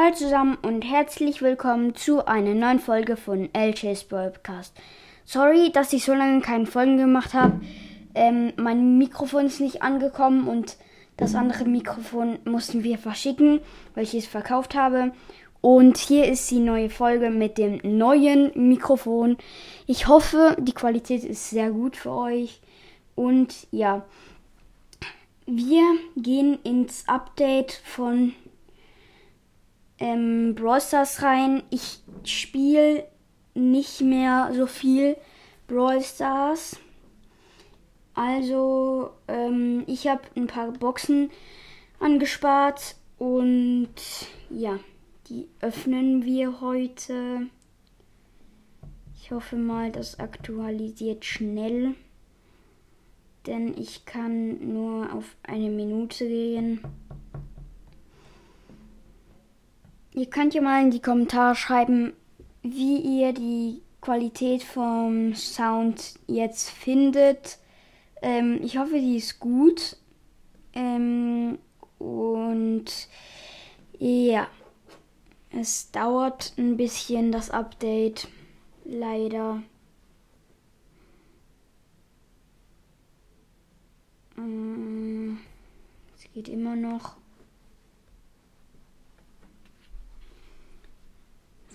Hallo zusammen und herzlich willkommen zu einer neuen Folge von LJ's Podcast. Sorry, dass ich so lange keine Folgen gemacht habe. Ähm, mein Mikrofon ist nicht angekommen und das andere Mikrofon mussten wir verschicken, weil ich es verkauft habe. Und hier ist die neue Folge mit dem neuen Mikrofon. Ich hoffe, die Qualität ist sehr gut für euch. Und ja, wir gehen ins Update von ähm, Brawl Stars rein. Ich spiele nicht mehr so viel Brawl Stars. Also, ähm, ich habe ein paar Boxen angespart und ja, die öffnen wir heute. Ich hoffe mal, das aktualisiert schnell, denn ich kann nur auf eine Minute gehen. Ihr könnt ja mal in die Kommentare schreiben, wie ihr die Qualität vom Sound jetzt findet. Ähm, ich hoffe, die ist gut. Ähm, und ja, es dauert ein bisschen das Update. Leider. Ähm, es geht immer noch.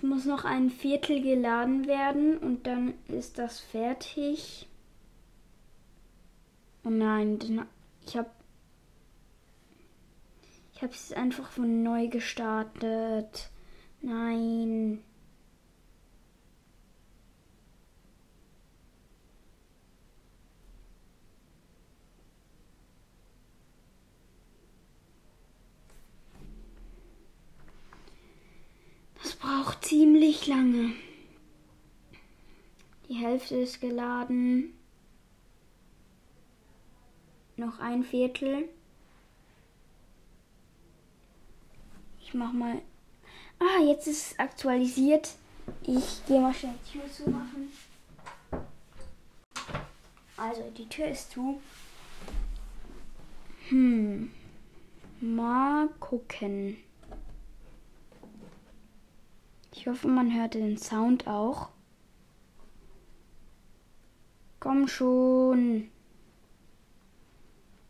Muss noch ein Viertel geladen werden und dann ist das fertig. Oh nein, ich habe ich habe es einfach von neu gestartet. Nein. Ziemlich lange. Die Hälfte ist geladen. Noch ein Viertel. Ich mach mal. Ah, jetzt ist es aktualisiert. Ich gehe mal schnell die Tür zumachen. Also, die Tür ist zu. Hm. Mal gucken. Ich hoffe, man hört den Sound auch. Komm schon.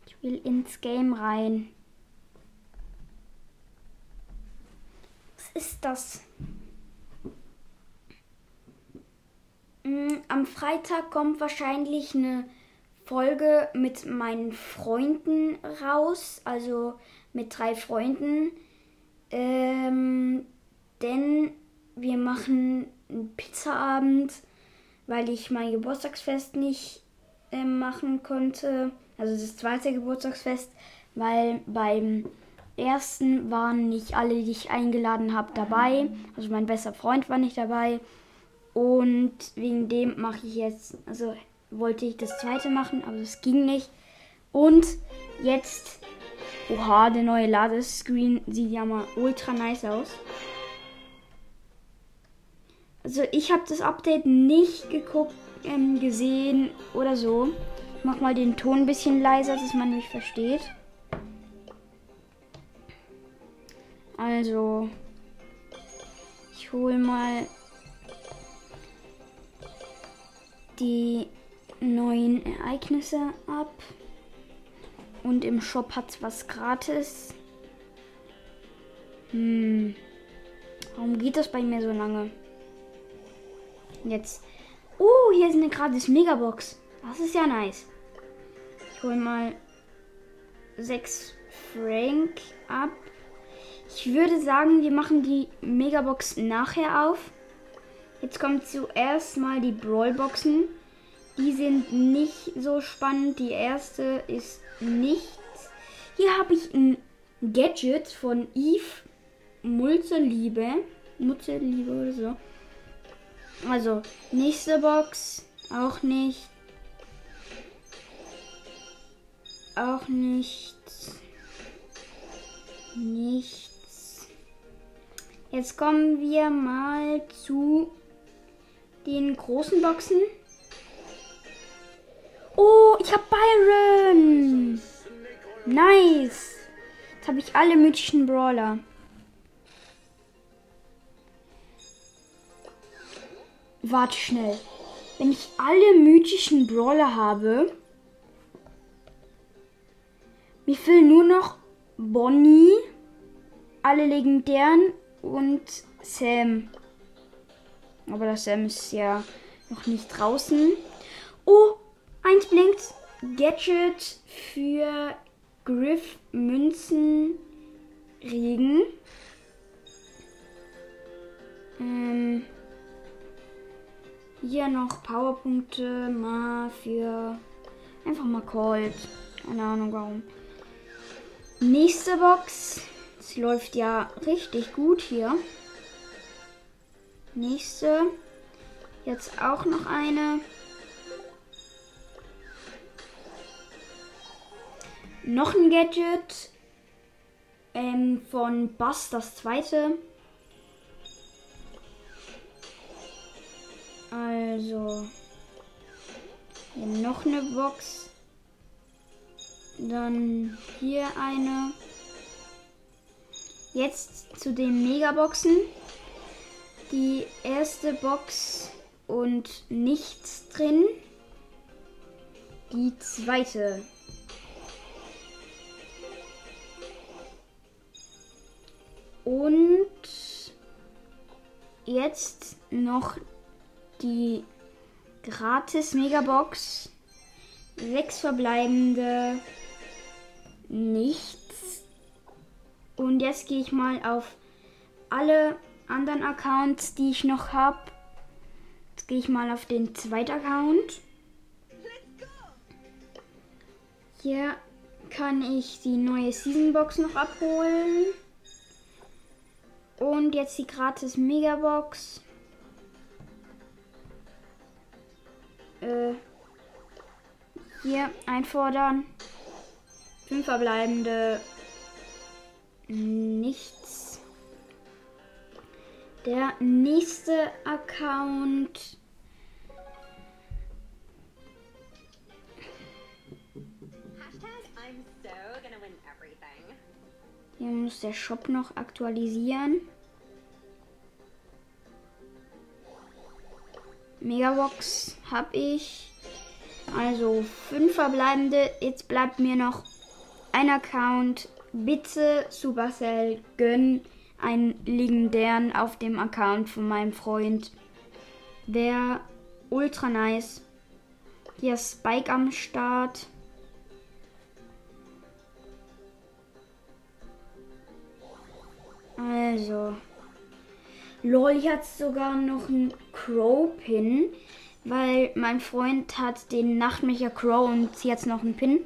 Ich will ins Game rein. Was ist das? Mm, am Freitag kommt wahrscheinlich eine Folge mit meinen Freunden raus, also mit drei Freunden. Ähm, denn wir machen einen Pizzaabend, weil ich mein Geburtstagsfest nicht äh, machen konnte. Also das zweite Geburtstagsfest, weil beim ersten waren nicht alle, die ich eingeladen habe, dabei. Also mein bester Freund war nicht dabei. Und wegen dem mache ich jetzt, also wollte ich das zweite machen, aber das ging nicht. Und jetzt, oha, der neue Ladescreen sieht ja mal ultra nice aus. Also ich habe das Update nicht geguckt, ähm, gesehen oder so. Ich mach mal den Ton ein bisschen leiser, dass man mich versteht. Also, ich hole mal die neuen Ereignisse ab. Und im Shop hat es was gratis. Hm. Warum geht das bei mir so lange? Jetzt. Oh, hier ist eine gratis Megabox. Das ist ja nice. Ich hole mal 6 Frank ab. Ich würde sagen, wir machen die Megabox nachher auf. Jetzt kommt zuerst mal die Brawlboxen. Die sind nicht so spannend. Die erste ist nichts. Hier habe ich ein Gadget von Eve Mulzeliebe. Mulzeliebe oder so. Also, nächste Box. Auch nicht. Auch nichts. Nichts. Jetzt kommen wir mal zu den großen Boxen. Oh, ich habe Byron. Nice. Jetzt habe ich alle mythischen Brawler. Warte schnell. Wenn ich alle mythischen Brawler habe, mir fehlen nur noch Bonnie, alle legendären und Sam. Aber das Sam ist ja noch nicht draußen. Oh, eins blinkt. Gadget für Griff Münzen Regen. Ähm, hier noch Powerpunkte mal für einfach mal Cold. Keine Ahnung warum. Nächste Box. Es läuft ja richtig gut hier. Nächste. Jetzt auch noch eine. Noch ein Gadget ähm, von Bass, das zweite. Also. Hier noch eine Box. Dann hier eine. Jetzt zu den Megaboxen. Die erste Box und nichts drin. Die zweite. Und jetzt noch die gratis Megabox. Sechs verbleibende. Nichts. Und jetzt gehe ich mal auf alle anderen Accounts, die ich noch habe. Jetzt gehe ich mal auf den zweiten Account. Hier kann ich die neue Season Box noch abholen. Und jetzt die gratis Megabox. Äh, hier einfordern. Fünf verbleibende. Nichts. Der nächste Account. Hier muss der Shop noch aktualisieren. Megabox habe ich. Also fünf verbleibende. Jetzt bleibt mir noch ein Account. Bitte Supercell gönn einen legendären auf dem Account von meinem Freund. Der ultra nice. Hier ist Spike am Start. Also. Lol, hier hat sogar noch einen Crow-Pin, weil mein Freund hat den Nachtmecher Crow und sie hat noch einen Pin.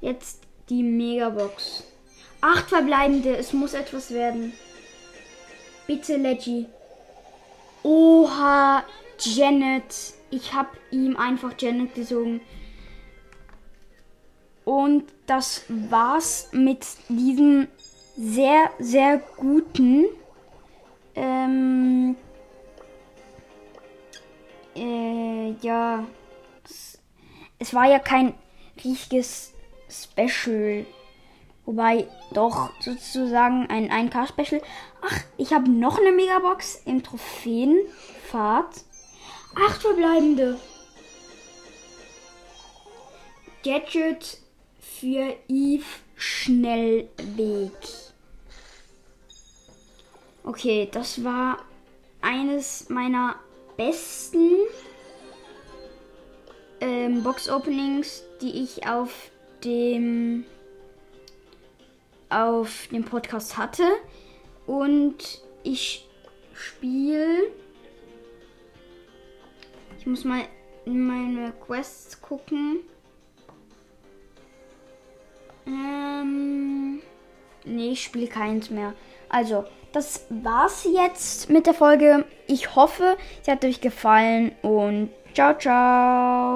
Jetzt die Megabox. Acht verbleibende, es muss etwas werden. Bitte, Leggy. Oha, Janet. Ich hab ihm einfach Janet gesogen. Und das war's mit diesem sehr, sehr guten ähm, äh, ja, es, es war ja kein richtiges Special. Wobei doch sozusagen ein 1K-Special. Ach, ich habe noch eine Megabox im Trophäenfahrt. Acht verbleibende. Gadget für Eve Schnellweg. Okay, das war eines meiner besten ähm, Box-Openings, die ich auf dem auf dem Podcast hatte. Und ich spiele. Ich muss mal in meine Quests gucken. Ähm, nee, ich spiele keins mehr. Also, das war's jetzt mit der Folge. Ich hoffe, sie hat euch gefallen und ciao, ciao.